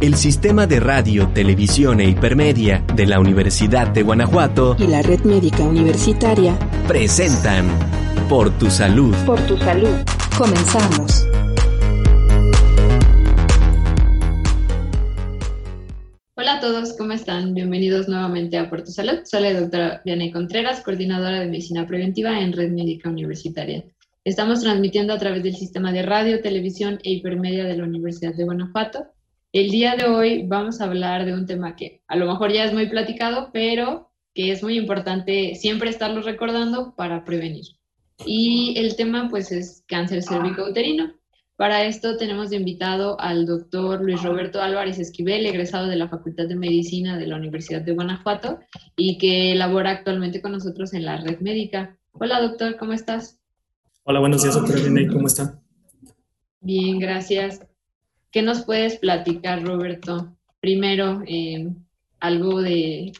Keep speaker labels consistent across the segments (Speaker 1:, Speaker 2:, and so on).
Speaker 1: el Sistema de Radio, Televisión e Hipermedia de la Universidad de Guanajuato
Speaker 2: y la Red Médica Universitaria
Speaker 1: presentan Por tu Salud.
Speaker 2: Por tu Salud. Comenzamos.
Speaker 3: Hola a todos, ¿cómo están? Bienvenidos nuevamente a Por tu Salud. Soy la doctora Vianey Contreras, coordinadora de Medicina Preventiva en Red Médica Universitaria. Estamos transmitiendo a través del sistema de radio, televisión e hipermedia de la Universidad de Guanajuato el día de hoy vamos a hablar de un tema que a lo mejor ya es muy platicado, pero que es muy importante siempre estarlo recordando para prevenir. Y el tema pues es cáncer cervicouterino. Para esto tenemos de invitado al doctor Luis Roberto Álvarez Esquivel, egresado de la Facultad de Medicina de la Universidad de Guanajuato y que labora actualmente con nosotros en la red médica. Hola doctor, ¿cómo estás?
Speaker 4: Hola, buenos días doctora ¿cómo están?
Speaker 3: Bien, gracias. ¿Qué nos puedes platicar, Roberto? Primero, eh, algo de,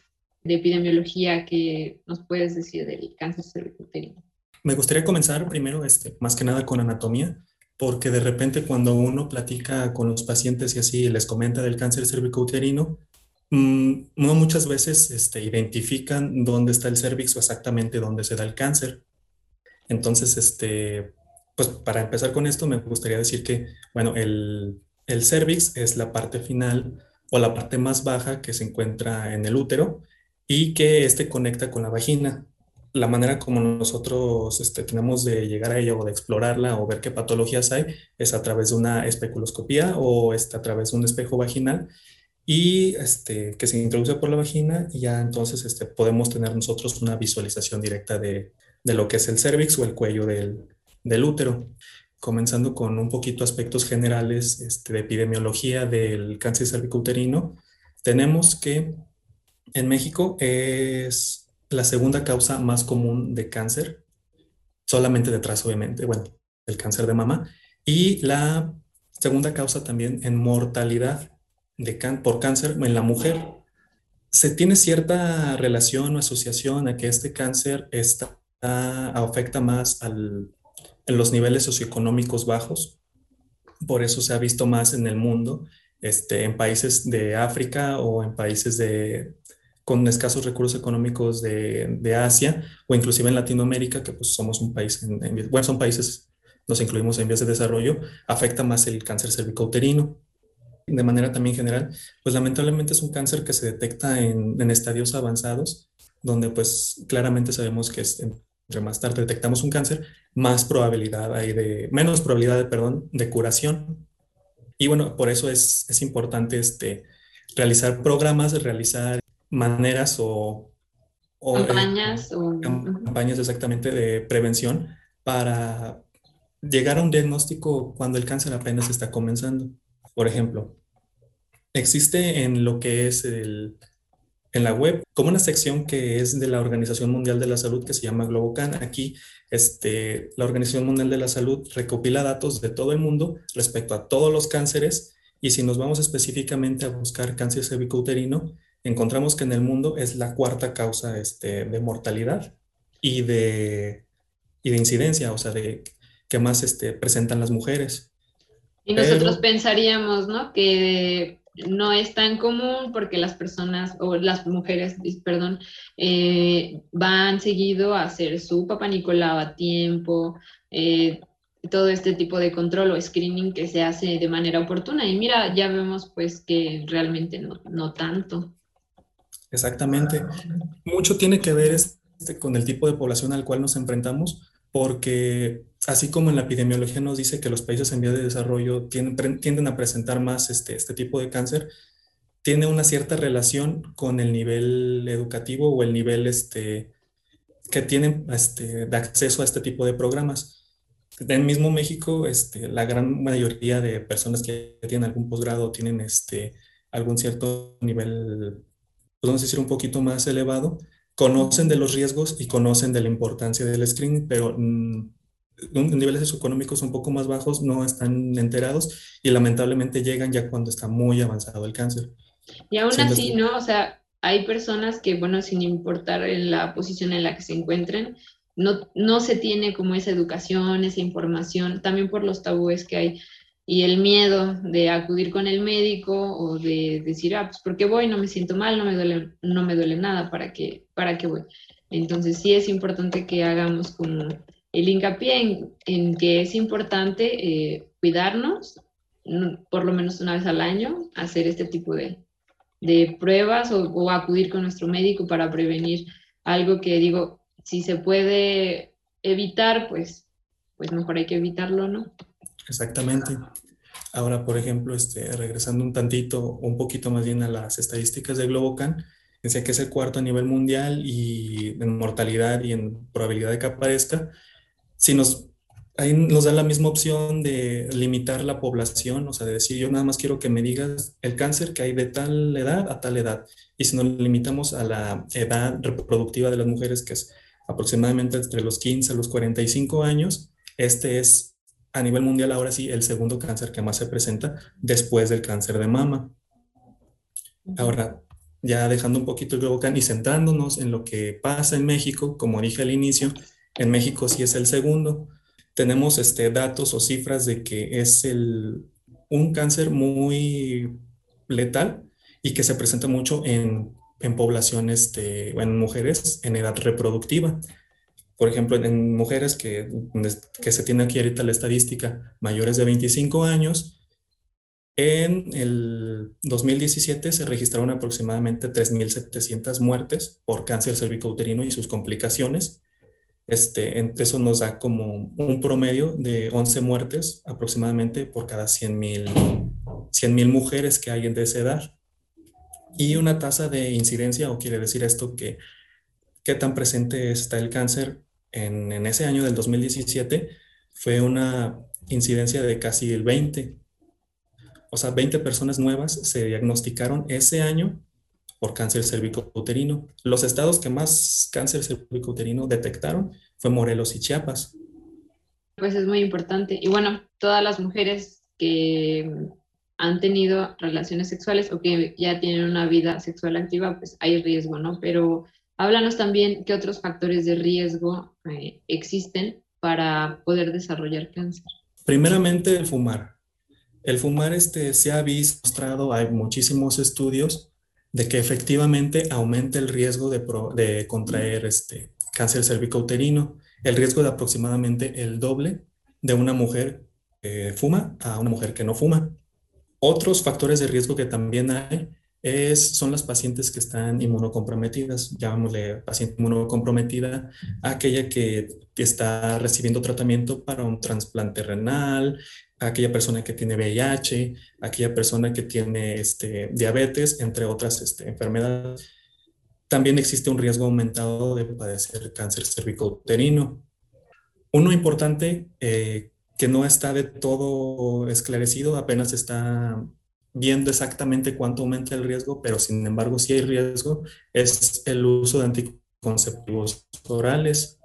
Speaker 3: epidemiología que nos puedes decir del cáncer cervicouterino.
Speaker 4: Me gustaría comenzar primero, este, más que nada, con anatomía, porque de repente cuando uno platica con los pacientes y así les comenta del cáncer cervicouterino, mm, no muchas veces este, identifican dónde está el cervix o exactamente dónde se da el cáncer. Entonces, este, pues para empezar con esto, me gustaría decir que, bueno, el, el cervix es la parte final o la parte más baja que se encuentra en el útero y que este conecta con la vagina. La manera como nosotros este, tenemos de llegar a ella o de explorarla o ver qué patologías hay es a través de una especuloscopía o este, a través de un espejo vaginal y este, que se introduce por la vagina y ya entonces este, podemos tener nosotros una visualización directa de, lo que es el cervix o el cuello del, del útero comenzando con un poquito aspectos generales este, de epidemiología del cáncer cervicouterino, tenemos que en México es la segunda causa más común de cáncer, solamente detrás, obviamente, bueno, el cáncer de mama, y la segunda causa también en mortalidad de por cáncer en la mujer. Se tiene cierta relación o asociación a que este cáncer está, afecta más al, en los niveles socioeconómicos bajos. Por eso se ha visto más en el mundo, este, en países de África o en países de, con escasos recursos económicos de, de, Asia o inclusive en Latinoamérica, que pues somos un país, en, bueno, son países, nos incluimos en vías de desarrollo, afecta más el cáncer cervicouterino. De manera también general, pues lamentablemente es un cáncer que se detecta en, en estadios avanzados, donde pues claramente sabemos que es, entre más tarde detectamos un cáncer, más probabilidad hay de, menos probabilidad, de, perdón, de curación. Y bueno, por eso es, es importante este, realizar programas, realizar maneras o,
Speaker 3: o eh, campañas, o...
Speaker 4: campañas exactamente de prevención para llegar a un diagnóstico cuando el cáncer apenas está comenzando. Por ejemplo, existe en lo que es el, en la web como una sección que es de la Organización Mundial de la Salud que se llama Globocan. Aquí este, la Organización Mundial de la Salud recopila datos de todo el mundo respecto a todos los cánceres y si nos vamos específicamente a buscar cáncer cervicouterino, encontramos que en el mundo es la cuarta causa este, de mortalidad y de, y de incidencia, o sea, de que más este, presentan las mujeres.
Speaker 3: Y nosotros pensaríamos, ¿no? Que no es tan común porque las personas o las mujeres, perdón, eh, van seguido a hacer su papá Nicolau a tiempo, eh, todo este tipo de control o screening que se hace de manera oportuna. Y mira, ya vemos pues que realmente no, no tanto.
Speaker 4: Exactamente. Mucho tiene que ver este, con el tipo de población al cual nos enfrentamos, porque así como en la epidemiología nos dice que los países en vías de desarrollo tienden, tienden a presentar más este, este tipo de cáncer, tiene una cierta relación con el nivel educativo o el nivel este, que tienen este, de acceso a este tipo de programas. En mismo México, este, la gran mayoría de personas que tienen algún posgrado tienen este, algún cierto nivel, podemos decir, un poquito más elevado, conocen de los riesgos y conocen de la importancia del screening, pero mm, niveles socioeconómicos un poco más bajos no están enterados y lamentablemente llegan ya cuando está muy avanzado el cáncer.
Speaker 3: Y aún así, ¿no? O sea, hay personas que, bueno, sin importar en la posición en la que se encuentren, no, no se tiene como esa educación, esa información, también por los tabúes que hay. y el miedo de acudir con el médico o de decir, ah, pues porque voy, no me siento mal, no me duele, no me duele nada, ¿para qué, para qué voy? Entonces sí es importante que hagamos como el hincapié en, que es importante eh, cuidarnos, por lo menos una vez al año, hacer este tipo de, de pruebas o, o, acudir con nuestro médico para prevenir algo que digo, si se puede evitar, pues, pues mejor hay que evitarlo, ¿no?
Speaker 4: Exactamente. Ahora, por ejemplo, este, regresando un tantito, un poquito más bien a las estadísticas de Globocan, decía que es el cuarto a nivel mundial y en mortalidad y en probabilidad de que aparezca. Si nos, ahí nos da la misma opción de limitar la población, o sea, de decir, yo nada más quiero que me digas el cáncer que hay de tal edad a tal edad. Y si nos limitamos a la edad reproductiva de las mujeres, que es aproximadamente entre los 15 a los 45 años, este es a nivel mundial ahora sí el segundo cáncer que más se presenta después del cáncer de mama. Ahora, ya dejando un poquito el Globocan y centrándonos en lo que pasa en México, como dije al inicio, en México sí es el segundo. Tenemos este, datos o cifras de que es el, un cáncer muy letal y que se presenta mucho en, en poblaciones, este, en mujeres en edad reproductiva por ejemplo, en mujeres que, que se tiene aquí ahorita la estadística, mayores de 25 años, en el 2017 se registraron aproximadamente 3.700 muertes por cáncer cervicouterino y sus complicaciones. Este, eso nos da como un promedio de 11 muertes aproximadamente por cada 100.000 100, mujeres que hay de esa edad. Y una tasa de incidencia, o quiere decir esto que qué tan presente está el cáncer en, ese año del 2017 fue una incidencia de casi el 20. O sea, 20 personas nuevas se diagnosticaron ese año por cáncer cervicouterino. Los estados que más cáncer cervicouterino detectaron fue Morelos y Chiapas.
Speaker 3: Pues es muy importante. Y bueno, todas las mujeres que han tenido relaciones sexuales o que ya tienen una vida sexual activa, pues hay riesgo, ¿no? Pero Háblanos también qué otros factores de riesgo eh, existen para poder desarrollar cáncer.
Speaker 4: Primeramente, el fumar. El fumar este, se ha visto, mostrado, hay muchísimos estudios de que efectivamente aumenta el riesgo de, contraer este, cáncer cervicouterino, el riesgo de aproximadamente el doble de una mujer que fuma a una mujer que no fuma. Otros factores de riesgo que también hay es, son las pacientes que están inmunocomprometidas, llamémosle paciente inmunocomprometida, aquella que, está recibiendo tratamiento para un trasplante renal, aquella persona que tiene VIH, aquella persona que tiene este, diabetes, entre otras este, enfermedades. También existe un riesgo aumentado de padecer cáncer cervicouterino. Uno importante eh, que no está de todo esclarecido, apenas está viendo exactamente cuánto aumenta el riesgo, pero sin embargo si hay riesgo, es el uso de anticonceptivos orales.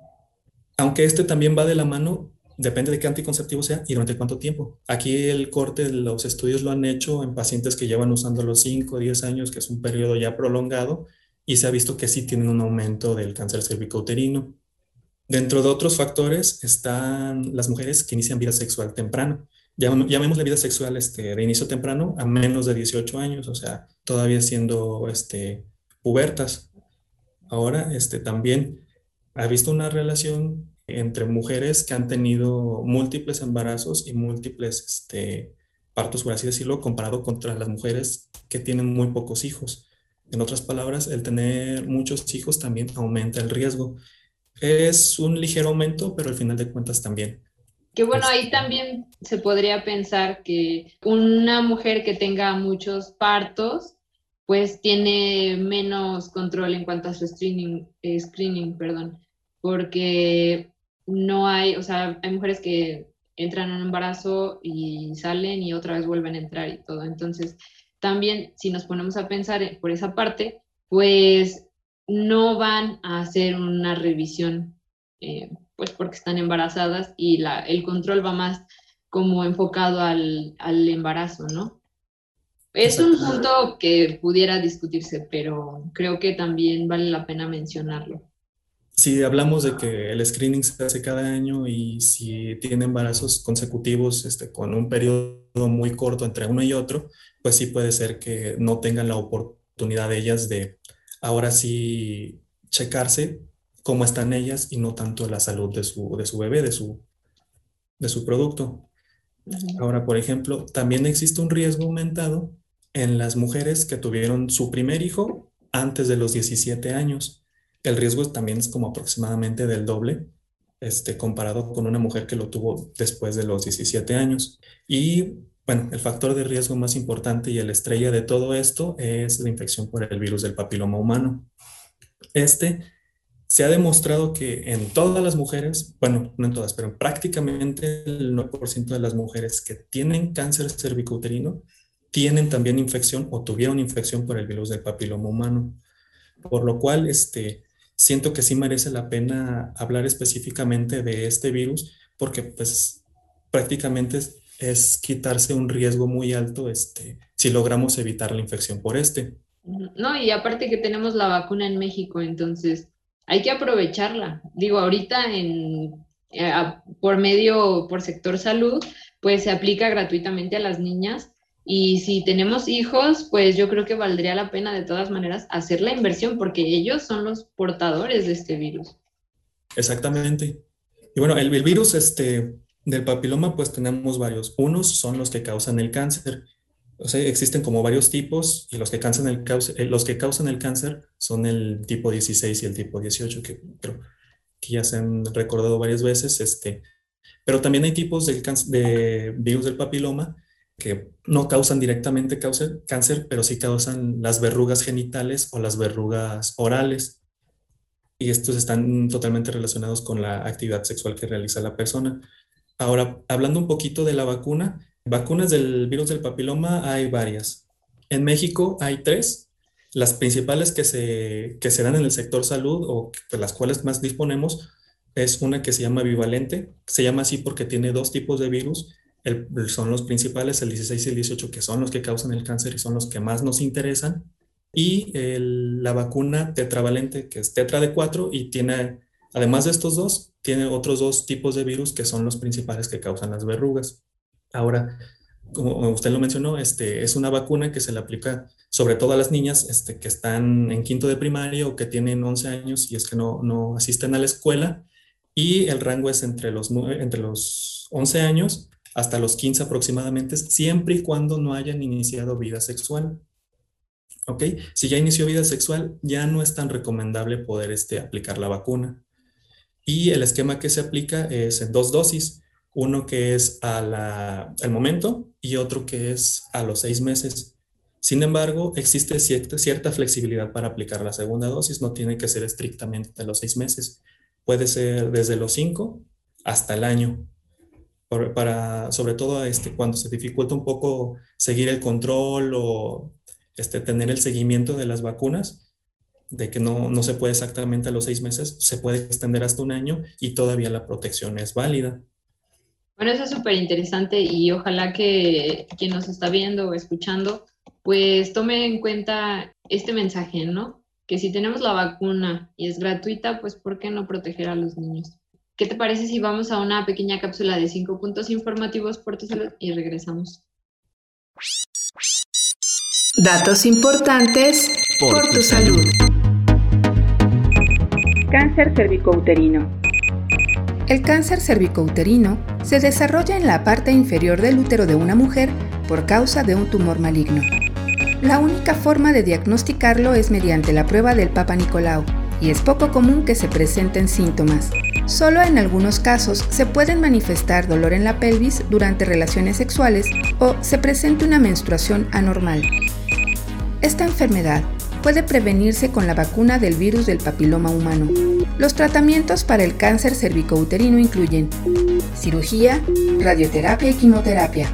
Speaker 4: Aunque este también va de la mano, depende de qué anticonceptivo sea y durante cuánto tiempo. Aquí el corte, los estudios lo han hecho en pacientes que llevan usando los 5 o 10 años, que es un periodo ya prolongado, y se ha visto que sí tienen un aumento del cáncer cervicouterino. Dentro de otros factores están las mujeres que inician vida sexual temprano llamemos la vida sexual este, de inicio temprano a menos de 18 años, o sea, todavía siendo este, pubertas. Ahora este, también ha visto una relación entre mujeres que han tenido múltiples embarazos y múltiples este, partos, por así decirlo, comparado contra las mujeres que tienen muy pocos hijos. En otras palabras, el tener muchos hijos también aumenta el riesgo. Es un ligero aumento, pero al final de cuentas también
Speaker 3: que bueno, ahí también se podría pensar que una mujer que tenga muchos partos, pues tiene menos control en cuanto a su screening, eh, screening, perdón, porque no hay, o sea, hay mujeres que entran en un embarazo y salen y otra vez vuelven a entrar y todo. Entonces, también si nos ponemos a pensar por esa parte, pues no van a hacer una revisión eh, pues porque están embarazadas y la, el control va más como enfocado al, al embarazo, ¿no? Es un punto que pudiera discutirse, pero creo que también vale la pena mencionarlo.
Speaker 4: Si hablamos de que el screening se hace cada año y si tiene embarazos consecutivos este, con un periodo muy corto entre uno y otro, pues sí puede ser que no tengan la oportunidad de ellas de ahora sí checarse cómo están ellas y no tanto la salud de su, de su bebé, de su, de su producto. Ahora, por ejemplo, también existe un riesgo aumentado en las mujeres que tuvieron su primer hijo antes de los 17 años. El riesgo también es como aproximadamente del doble, este, comparado con una mujer que lo tuvo después de los 17 años. Y bueno, el factor de riesgo más importante y el estrella de todo esto es la infección por el virus del papiloma humano. Este se ha demostrado que en todas las mujeres, bueno, no en todas, pero prácticamente el 9% de las mujeres que tienen cáncer cervicouterino tienen también infección o tuvieron infección por el virus del papiloma humano. Por lo cual, este, siento que sí merece la pena hablar específicamente de este virus porque pues prácticamente es, quitarse un riesgo muy alto este, si logramos evitar la infección por este.
Speaker 3: No, y aparte que tenemos la vacuna en México, entonces hay que aprovecharla. Digo, ahorita en, eh, por medio, por sector salud, pues se aplica gratuitamente a las niñas y si tenemos hijos, pues yo creo que valdría la pena de todas maneras hacer la inversión porque ellos son los portadores de este virus.
Speaker 4: Exactamente. Y bueno, el, virus este, del papiloma, pues tenemos varios. Unos son los que causan el cáncer. O sea, existen como varios tipos y los que, causan el, eh, los que causan el cáncer son el tipo 16 y el tipo 18, que creo que ya se han recordado varias veces. Este, pero también hay tipos de virus del papiloma que no causan directamente cáncer, pero sí causan las verrugas genitales o las verrugas orales. Y estos están totalmente relacionados con la actividad sexual que realiza la persona. Ahora, hablando un poquito de la vacuna, vacunas del virus del papiloma hay varias. En México hay tres. Las principales que se, que se dan en el sector salud o de las cuales más disponemos es una que se llama bivalente. Se llama así porque tiene dos tipos de virus son los principales, el 16 y el 18, que son los que causan el cáncer y son los que más nos interesan. Y la vacuna tetravalente, que es tetra de 4 y tiene, además de estos dos, tiene otros dos tipos de virus que son los principales que causan las verrugas. Ahora, como usted lo mencionó, este, es una vacuna que se le aplica sobre todo a las niñas este, que están en quinto de primaria o que tienen 11 años y es que no, no asisten a la escuela. Y el rango es entre los, entre los 11 años hasta los 15 aproximadamente, siempre y cuando no hayan iniciado vida sexual. ¿Ok? Si ya inició vida sexual, ya no es tan recomendable poder este, aplicar la vacuna. Y el esquema que se aplica es en dos dosis, uno que es al momento y otro que es a los seis meses. Sin embargo, existe cierta, cierta flexibilidad para aplicar la segunda dosis, no tiene que ser estrictamente de los seis meses, puede ser desde los cinco hasta el año para, sobre todo este, cuando se dificulta un poco seguir el control o este, tener el seguimiento de las vacunas, de que no, no se puede exactamente a los seis meses, se puede extender hasta un año y todavía la protección es válida.
Speaker 3: Bueno, eso es súper interesante y ojalá que quien nos está viendo o escuchando, pues tome en cuenta este mensaje, ¿no? Que si tenemos la vacuna y es gratuita, pues ¿por qué no proteger a los niños? ¿Qué te parece si vamos a una pequeña cápsula de cinco puntos informativos por tu salud y regresamos?
Speaker 2: Datos importantes por, tu, salud. Cáncer cervicouterino. El cáncer cervicouterino se desarrolla en la parte inferior del útero de una mujer por causa de un tumor maligno. La única forma de diagnosticarlo es mediante la prueba del Papa Nicolau y es poco común que se presenten síntomas. Solo en algunos casos se pueden manifestar dolor en la pelvis durante relaciones sexuales o se presenta una menstruación anormal. Esta enfermedad puede prevenirse con la vacuna del virus del papiloma humano. Los tratamientos para el cáncer cervicouterino incluyen cirugía, radioterapia y quimioterapia.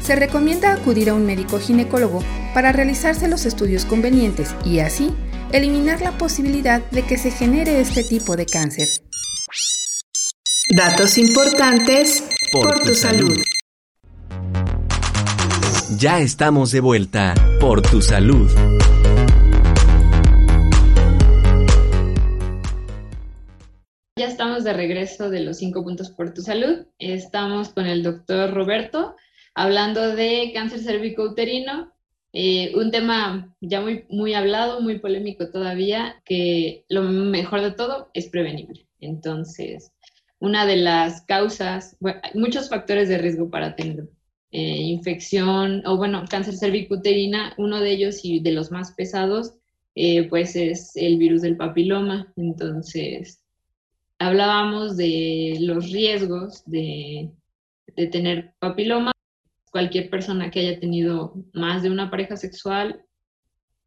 Speaker 2: Se recomienda acudir a un médico ginecólogo para realizarse los estudios convenientes y así eliminar la posibilidad de que se genere este tipo de cáncer. Datos importantes por, tu, salud.
Speaker 1: Ya estamos de vuelta por tu salud.
Speaker 3: Ya estamos de regreso de los cinco puntos por tu salud. Estamos con el doctor Roberto hablando de cáncer cervicouterino, eh, un tema ya muy, muy hablado, muy polémico todavía, que lo mejor de todo es prevenible. Entonces, una de las causas, hay muchos factores de riesgo para tener eh, infección o, bueno, cáncer cervicuterina, uno de ellos y de los más pesados, eh, pues es el virus del papiloma. Entonces, hablábamos de los riesgos de, de tener papiloma. Cualquier persona que haya tenido más de una pareja sexual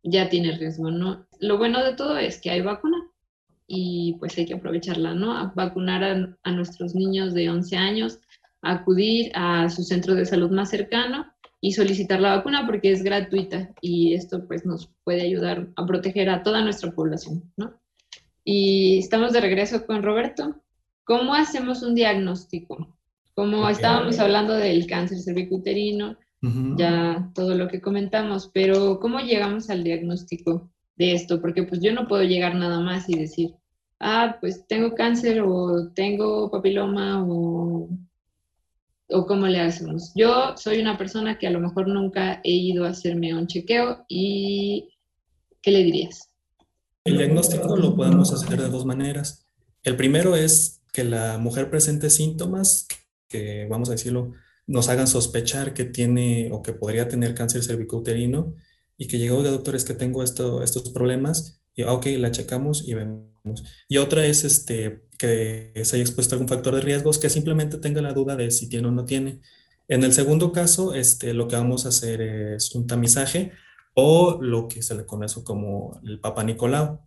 Speaker 3: ya tiene riesgo, ¿no? Lo bueno de todo es que hay vacuna y pues hay que aprovecharla, ¿no? A vacunar a, a, nuestros niños de 11 años, acudir a su centro de salud más cercano y solicitar la vacuna porque es gratuita y esto pues nos puede ayudar a proteger a toda nuestra población, ¿no? Y estamos de regreso con Roberto. ¿Cómo hacemos un diagnóstico? Como estábamos hablando del cáncer cervicuterino, ya todo lo que comentamos, pero ¿cómo llegamos al diagnóstico de esto? Porque pues yo no puedo llegar nada más y decir, ah, pues tengo cáncer o tengo papiloma o, o cómo le hacemos. Yo soy una persona que a lo mejor nunca he ido a hacerme un chequeo y ¿qué le dirías?
Speaker 4: El diagnóstico lo podemos hacer de dos maneras. El primero es que la mujer presente síntomas que, vamos a decirlo, nos hagan sospechar que tiene o que podría tener cáncer cervicouterino y que llegó de doctores que tengo esto, estos problemas y, ah, ok, la checamos y vemos. Y otra es este, que se haya expuesto a algún factor de riesgos, que simplemente tenga la duda de si tiene o no tiene. En el segundo caso, este, lo que vamos a hacer es un tamizaje o lo que se le conoce como el Papa Nicolau,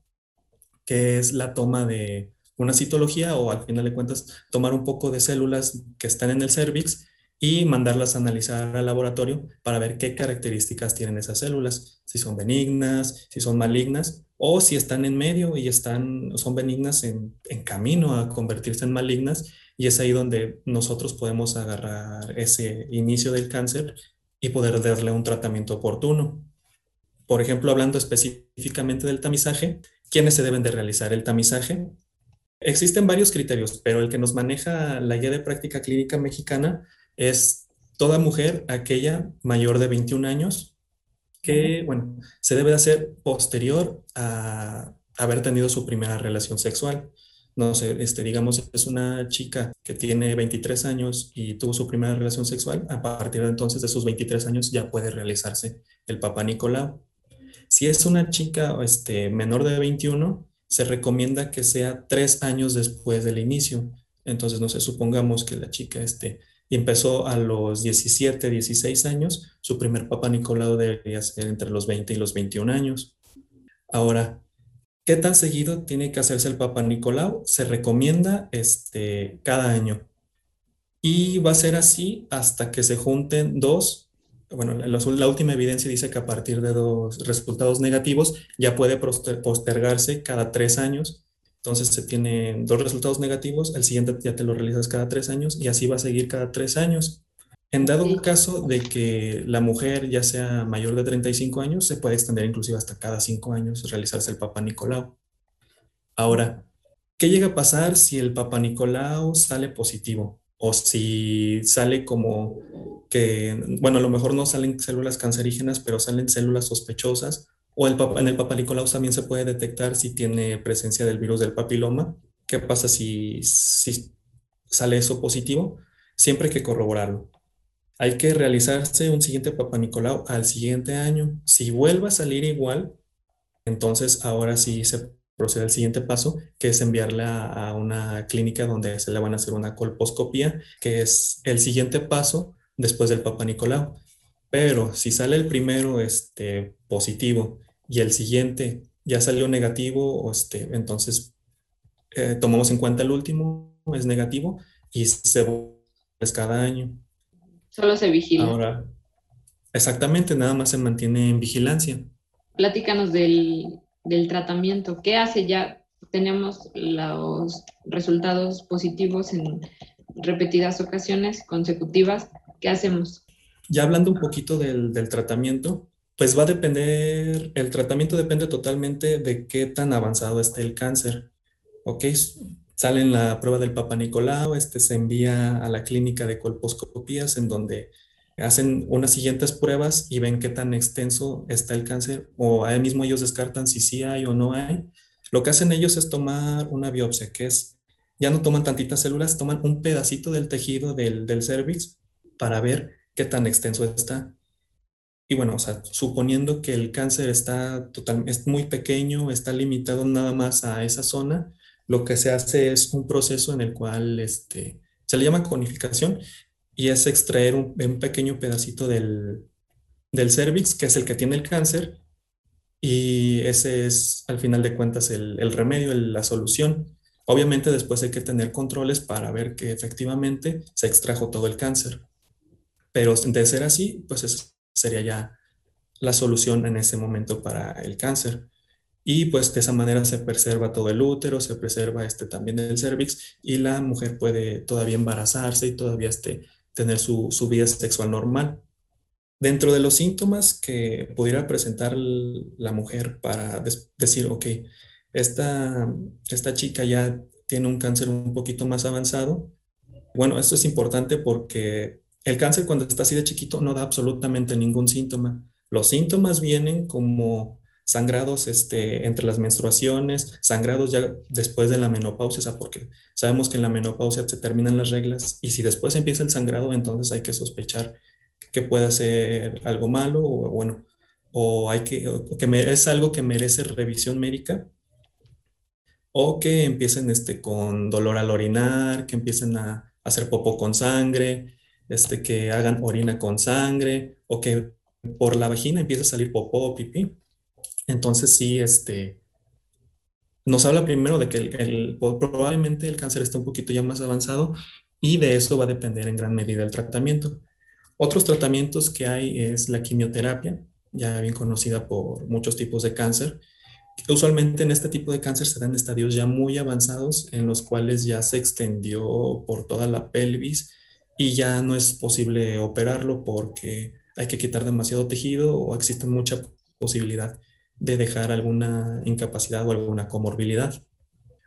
Speaker 4: que es la toma de una citología o al final de cuentas tomar un poco de células que están en el cervix y mandarlas a analizar al laboratorio para ver qué características tienen esas células, si son benignas, si son malignas o si están en medio y están, son benignas en, en camino a convertirse en malignas y es ahí donde nosotros podemos agarrar ese inicio del cáncer y poder darle un tratamiento oportuno. Por ejemplo, hablando específicamente del tamizaje, ¿quiénes se deben de realizar el tamizaje? Existen varios criterios, pero el que nos maneja la guía de práctica clínica mexicana es toda mujer, aquella mayor de 21 años, que, bueno, se debe de hacer posterior a haber tenido su primera relación sexual. No sé, este, digamos, es una chica que tiene 23 años y tuvo su primera relación sexual, a partir de entonces de sus 23 años ya puede realizarse el Papa Nicolau. Si es una chica este, menor de 21, se recomienda que sea tres años después del inicio. Entonces, no sé, supongamos que la chica este, empezó a los 17, 16 años, su primer Papa Nicolau debería ser entre los 20 y los 21 años. Ahora, ¿qué tan seguido tiene que hacerse el Papa Nicolau? Se recomienda este, cada año. Y va a ser así hasta que se junten dos bueno, la, última evidencia dice que a partir de dos resultados negativos ya puede postergarse cada tres años. Entonces se tienen dos resultados negativos, el siguiente ya te lo realizas cada tres años y así va a seguir cada tres años. En dado caso de que la mujer ya sea mayor de 35 años, se puede extender inclusive hasta cada cinco años realizarse el Papa Nicolau. Ahora, ¿qué llega a pasar si el Papa Nicolau sale positivo? o si sale como que, bueno, a lo mejor no salen células cancerígenas, pero salen células sospechosas, o el, en el Nicolau también se puede detectar si tiene presencia del virus del papiloma. ¿Qué pasa si, si sale eso positivo? Siempre hay que corroborarlo. Hay que realizarse un siguiente Nicolau al siguiente año. Si vuelve a salir igual, entonces ahora sí se procede al siguiente paso, que es enviarla a una clínica donde se le van a hacer una colposcopía, que es el siguiente paso después del Papa Nicolau. Pero si sale el primero este, positivo y el siguiente ya salió negativo, este, entonces eh, tomamos en cuenta el último, es negativo, y se es cada año.
Speaker 3: Solo se vigila.
Speaker 4: Ahora, exactamente, nada más se mantiene en vigilancia.
Speaker 3: Platícanos del, del tratamiento. ¿Qué hace ya? Tenemos los resultados positivos en repetidas ocasiones consecutivas. ¿Qué hacemos?
Speaker 4: Ya hablando un poquito del, tratamiento, pues va a depender, el tratamiento depende totalmente de qué tan avanzado esté el cáncer. ¿Ok? Sale en la prueba del Papa Nicolau, este se envía a la clínica de colposcopías en donde hacen unas siguientes pruebas y ven qué tan extenso está el cáncer o ahí mismo ellos descartan si sí hay o no hay. Lo que hacen ellos es tomar una biopsia, que es, ya no toman tantitas células, toman un pedacito del tejido del, del cervix para ver qué tan extenso está. Y bueno, o sea, suponiendo que el cáncer está total, es muy pequeño, está limitado nada más a esa zona, lo que se hace es un proceso en el cual este, se le llama conificación y es extraer un, pequeño pedacito del, del cervix, que es el que tiene el cáncer, y ese es al final de cuentas el, el remedio, la solución. Obviamente después hay que tener controles para ver que efectivamente se extrajo todo el cáncer. Pero de ser así, pues esa sería ya la solución en ese momento para el cáncer. Y pues de esa manera se preserva todo el útero, se preserva este también el cervix y la mujer puede todavía embarazarse y todavía este, tener su, vida sexual normal. Dentro de los síntomas que pudiera presentar la mujer para decir, ok, esta, esta chica ya tiene un cáncer un poquito más avanzado, bueno, esto es importante porque el cáncer cuando está así de chiquito no da absolutamente ningún síntoma. Los síntomas vienen como sangrados este, entre las menstruaciones, sangrados ya después de la menopausia, porque sabemos que en la menopausia se terminan las reglas y si después empieza el sangrado, entonces hay que sospechar que pueda ser algo malo o bueno, o hay que, que es algo que merece revisión médica o que empiecen este, con dolor al orinar, que empiecen a, hacer popó con sangre, este, que hagan orina con sangre o que por la vagina empiece a salir popó o pipí. Entonces sí, este, nos habla primero de que el, probablemente el cáncer está un poquito ya más avanzado y de eso va a depender en gran medida el tratamiento. Otros tratamientos que hay es la quimioterapia, ya bien conocida por muchos tipos de cáncer. Usualmente en este tipo de cáncer se dan estadios ya muy avanzados en los cuales ya se extendió por toda la pelvis y ya no es posible operarlo porque hay que quitar demasiado tejido o existe mucha posibilidad de dejar alguna incapacidad o alguna comorbilidad.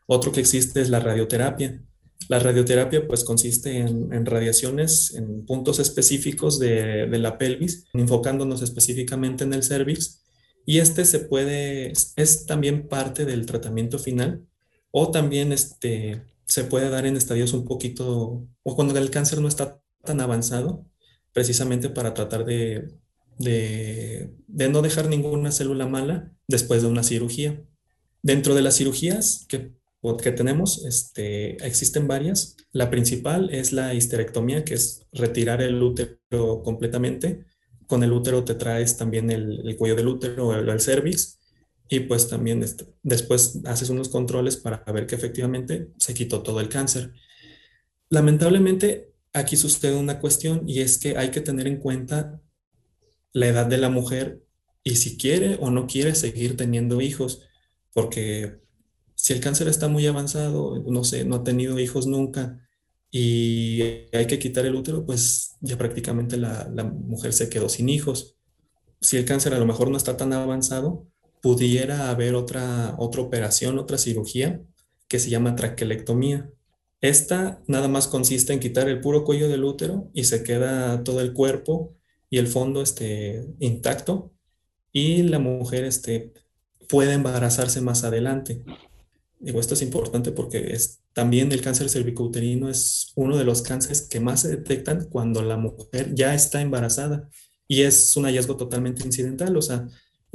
Speaker 4: Otro que existe es la radioterapia. La radioterapia pues consiste en, radiaciones en puntos específicos de, la pelvis, enfocándonos específicamente en el cervix y este se puede, es también parte del tratamiento final o también este, se puede dar en estadios un poquito, o cuando el cáncer no está tan avanzado, precisamente para tratar de de, no dejar ninguna célula mala después de una cirugía. Dentro de las cirugías que, que tenemos, este, existen varias. La principal es la histerectomía, que es retirar el útero completamente. Con el útero te traes también el, cuello del útero, el, el cervix, y pues también este, después haces unos controles para ver que efectivamente se quitó todo el cáncer. Lamentablemente, aquí sucede una cuestión y es que hay que tener en cuenta la edad de la mujer y si quiere o no quiere seguir teniendo hijos, porque si el cáncer está muy avanzado, no sé, no ha tenido hijos nunca y hay que quitar el útero, pues ya prácticamente la, mujer se quedó sin hijos. Si el cáncer a lo mejor no está tan avanzado, pudiera haber otra, otra operación, otra cirugía que se llama traquelectomía. Esta nada más consiste en quitar el puro cuello del útero y se queda todo el cuerpo y el fondo esté intacto y la mujer este, puede embarazarse más adelante. Digo, esto es importante porque es, también el cáncer cervicouterino es uno de los cánceres que más se detectan cuando la mujer ya está embarazada y es un hallazgo totalmente incidental, o sea,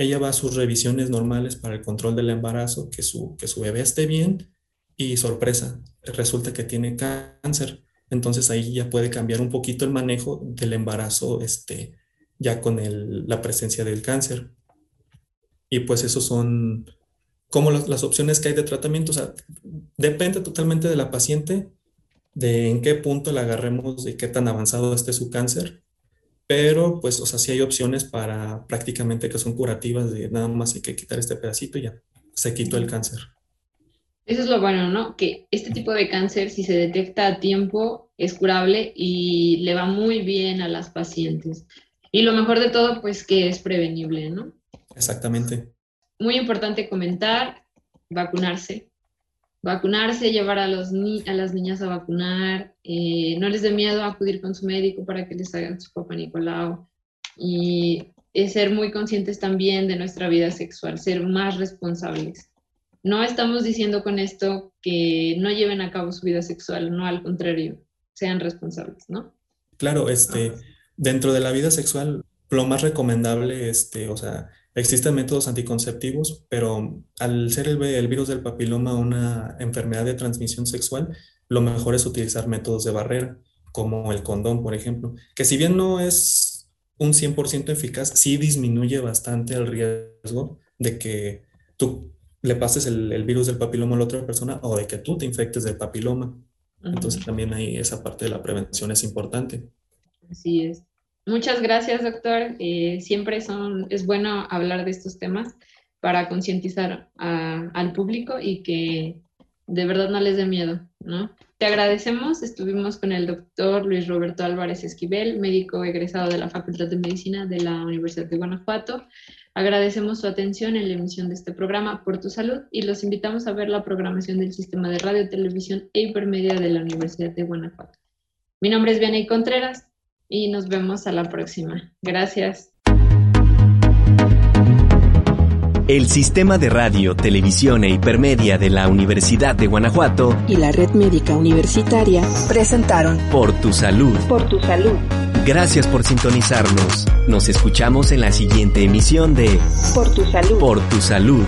Speaker 4: ella va a sus revisiones normales para el control del embarazo, que su, que su bebé esté bien y sorpresa, resulta que tiene cáncer entonces ahí ya puede cambiar un poquito el manejo del embarazo este, ya con la presencia del cáncer. Y pues esos son como las, opciones que hay de tratamiento. O sea, depende totalmente de la paciente, de en qué punto la agarremos, de qué tan avanzado esté su cáncer. Pero pues, o sea, sí hay opciones para prácticamente que son curativas de nada más hay que quitar este pedacito y ya se quitó el cáncer.
Speaker 3: Eso es lo bueno, ¿no? Que este tipo de cáncer, si se detecta a tiempo, es curable y le va muy bien a las pacientes. Y lo mejor de todo, pues que es prevenible, ¿no?
Speaker 4: Exactamente.
Speaker 3: Muy importante comentar, vacunarse. Vacunarse, llevar a, los a las niñas a vacunar, eh, no les dé miedo acudir con su médico para que les hagan su papá Nicolau y ser muy conscientes también de nuestra vida sexual, ser más responsables. No estamos diciendo con esto que no lleven a cabo su vida sexual, no, al contrario, sean responsables, ¿no?
Speaker 4: Claro, este, dentro de la vida sexual, lo más recomendable, este, o sea, existen métodos anticonceptivos, pero al ser el, el virus del papiloma una enfermedad de transmisión sexual, lo mejor es utilizar métodos de barrera, como el condón, por ejemplo, que si bien no es un 100% eficaz, sí disminuye bastante el riesgo de que tú le pases el, virus del papiloma a la otra persona o de que tú te infectes del papiloma. Entonces también ahí esa parte de la prevención es importante.
Speaker 3: Así es. Muchas gracias, doctor. Eh, siempre es bueno hablar de estos temas para concientizar al público y que de verdad no les dé miedo, ¿no? Te agradecemos. Estuvimos con el doctor Luis Roberto Álvarez Esquivel, médico egresado de la Facultad de Medicina de la Universidad de Guanajuato. Agradecemos su atención en la emisión de este programa Por tu Salud y los invitamos a ver la programación del Sistema de Radio, Televisión e Hipermedia de la Universidad de Guanajuato. Mi nombre es Vianey Contreras y nos vemos a la próxima. Gracias.
Speaker 1: El Sistema de Radio, Televisión e Hipermedia de la Universidad de Guanajuato
Speaker 2: y la Red Médica Universitaria presentaron
Speaker 1: Por tu Salud.
Speaker 2: Por tu Salud
Speaker 1: Gracias por sintonizarnos. Nos escuchamos en la siguiente emisión de
Speaker 2: Por tu salud.
Speaker 1: Por tu salud.